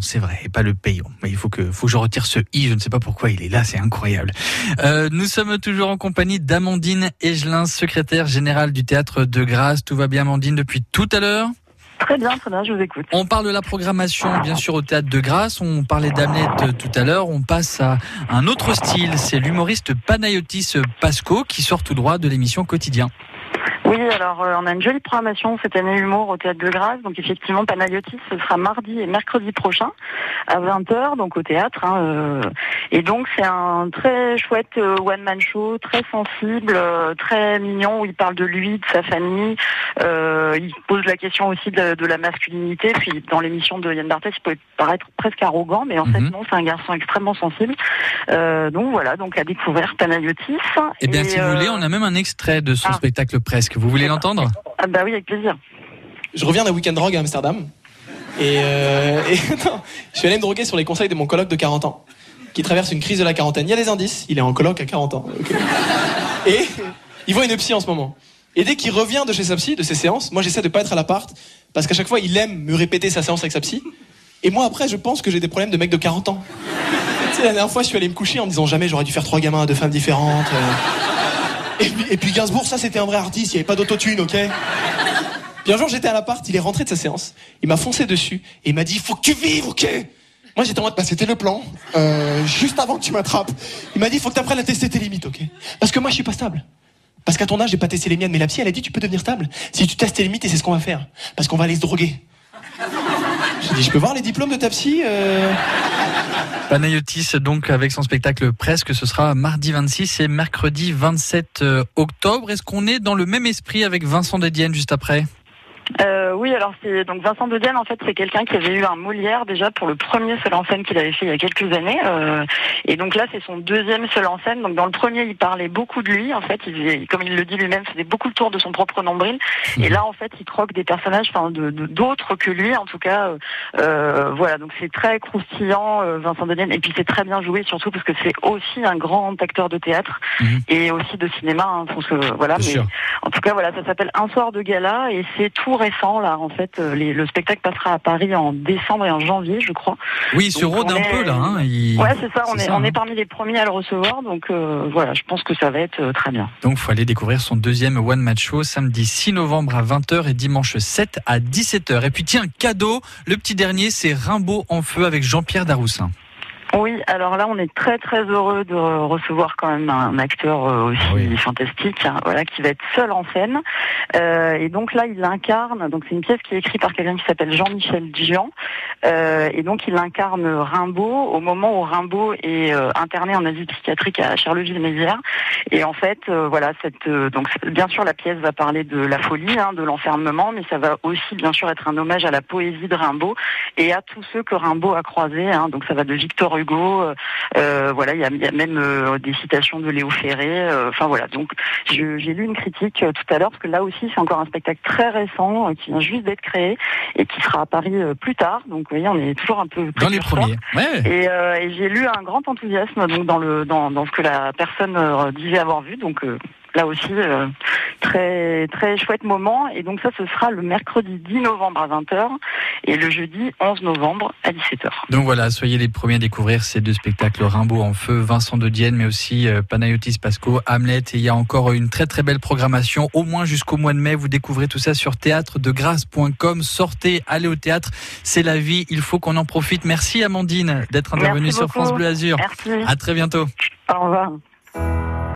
c'est vrai, et pas le payant. Mais il faut que, faut que je retire ce i. Je ne sais pas pourquoi il est là, c'est incroyable. Euh, nous sommes toujours en compagnie d'Amandine Egelin, secrétaire générale du théâtre de Grasse. Tout va bien, Amandine, depuis tout à l'heure? Très bien, très bien, je vous écoute. On parle de la programmation, bien sûr, au théâtre de Grasse. On parlait d'Hamlet tout à l'heure. On passe à un autre style. C'est l'humoriste Panayotis Pasco qui sort tout droit de l'émission Quotidien. Oui, alors euh, on a une jolie programmation cette année humour au Théâtre de Grâce. Donc effectivement, Panayotis, ce sera mardi et mercredi prochain à 20h, donc au théâtre. Hein, euh. Et donc c'est un très chouette euh, one-man show, très sensible, très mignon, où il parle de lui, de sa famille. il pose la question aussi de, la masculinité. Puis dans l'émission de Yann Barthès, il peut paraître presque arrogant, mais en fait mhm. non, c'est un garçon extrêmement sensible. donc voilà, donc à découvrir Panayotis. Eh bien, si vous voulez, on a même un extrait de son ah. spectacle presque. Vous voulez l'entendre? Ah bah oui, avec plaisir. Je reviens d'un week-end drogue à Amsterdam. Et, euh, je suis allé me droguer sur les conseils de mon coloc de 40 ans, qui traverse une crise de la quarantaine. Il y a des indices, il est en coloc à 40 ans. Et il voit une psy en ce moment. Et dès qu'il revient de chez sa psy, de ses séances, moi j'essaie de pas être à l'appart, parce qu'à chaque fois il aime me répéter sa séance avec sa psy. Et moi après, je pense que j'ai des problèmes de mec de 40 ans. tu sais, la dernière fois, je suis allé me coucher en me disant jamais j'aurais dû faire trois gamins à deux femmes différentes. Euh. Et puis, Gainsbourg, ça c'était un vrai artiste, il n'y avait pas d'autotune, ok Puis un jour j'étais à l'appart, il est rentré de sa séance, il m'a foncé dessus et il m'a dit faut que tu vives, ok Moi j'étais en mode bah c'était le plan, euh, juste avant que tu m'attrapes. Il m'a dit faut que tu apprennes à tester tes limites, ok? Parce que moi je suis pas stable. Parce qu'à ton âge j'ai pas testé les miennes, mais la psy elle a dit tu peux devenir stable si tu testes tes limites et c'est ce qu'on va faire. Parce qu'on va aller se droguer. J'ai dit je peux voir les diplômes de ta psy euh? Panayotis, donc, avec son spectacle Presque, ce sera mardi 26 et mercredi 27 euh, octobre. Est-ce qu'on est dans le même esprit avec Vincent Dedienne juste après? Euh, oui, alors c'est donc Vincent de en fait c'est quelqu'un qui avait eu un Molière déjà pour le premier seul en scène qu'il avait fait il y a quelques années euh, et donc là c'est son deuxième seul en scène donc dans le premier il parlait beaucoup de lui en fait il, comme il le dit lui-même faisait beaucoup le tour de son propre nombril et là en fait il croque des personnages enfin de d'autres que lui en tout cas euh, voilà donc c'est très croustillant Vincent de et puis c'est très bien joué surtout parce que c'est aussi un grand acteur de théâtre mhm. et aussi de cinéma hein, que, voilà mais en tout cas voilà ça s'appelle Un soir de gala et c'est tout récent là. En fait, euh, le spectacle passera à Paris en décembre et en janvier, je crois. Oui, il se rôde un peu là. Hein, Ouais, c'est ça. On est, on est hein. parmi les premiers à le recevoir, donc euh, voilà, je pense que ça va être euh, très bien. Donc, faut aller découvrir son deuxième one match show samedi 6 novembre à 20h et dimanche 7 à 17h. Et puis tiens, cadeau, le petit dernier, c'est Rimbaud en feu avec Jean-Pierre Daroussin. Oui, alors là, on est très très heureux de recevoir quand même un acteur euh, aussi fantastique, hein, voilà, qui va être seul en scène. Euh, et donc là, il incarne. Donc c'est une pièce qui est écrite par quelqu'un qui s'appelle Jean-Michel Dian. Euh, et donc il incarne Rimbaud au moment où Rimbaud est euh, interné en asie psychiatrique à Charleville-Mézières. Et en fait, euh, voilà, cette donc bien sûr la pièce va parler de la folie, hein, de l'enfermement, mais ça va aussi bien sûr être un hommage à la poésie de Rimbaud et à tous ceux que Rimbaud a croisés. Hein. donc ça va de Victor Hugo. Euh, euh, voilà, il y a, y a, même euh, des citations de Léo Ferré. Enfin voilà, donc j'ai lu une critique tout à l'heure parce que là aussi c'est encore un spectacle très récent qui vient juste d'être créé et qui sera à Paris plus tard. Donc vous voyez, on est toujours un peu dans les premiers. Ouais. Et, et j'ai lu un grand enthousiasme donc dans le dans, dans ce que la personne disait avoir vu. Donc là aussi euh, très très chouette moment et donc ça ce sera le mercredi 10 novembre à 20h et le jeudi 11 novembre à 17h. Donc voilà, soyez les premiers à découvrir ces deux spectacles Rimbaud en feu, Vincent de Dienne mais aussi euh, Panayotis Pasco, Hamlet et il y a encore une très très belle programmation au moins jusqu'au mois de mai, vous découvrez tout ça sur théâtredegrace.com. Sortez, allez au théâtre, c'est la vie, il faut qu'on en profite. Merci Amandine d'être intervenue sur France Bleu Azur. Merci. À très bientôt. Au revoir.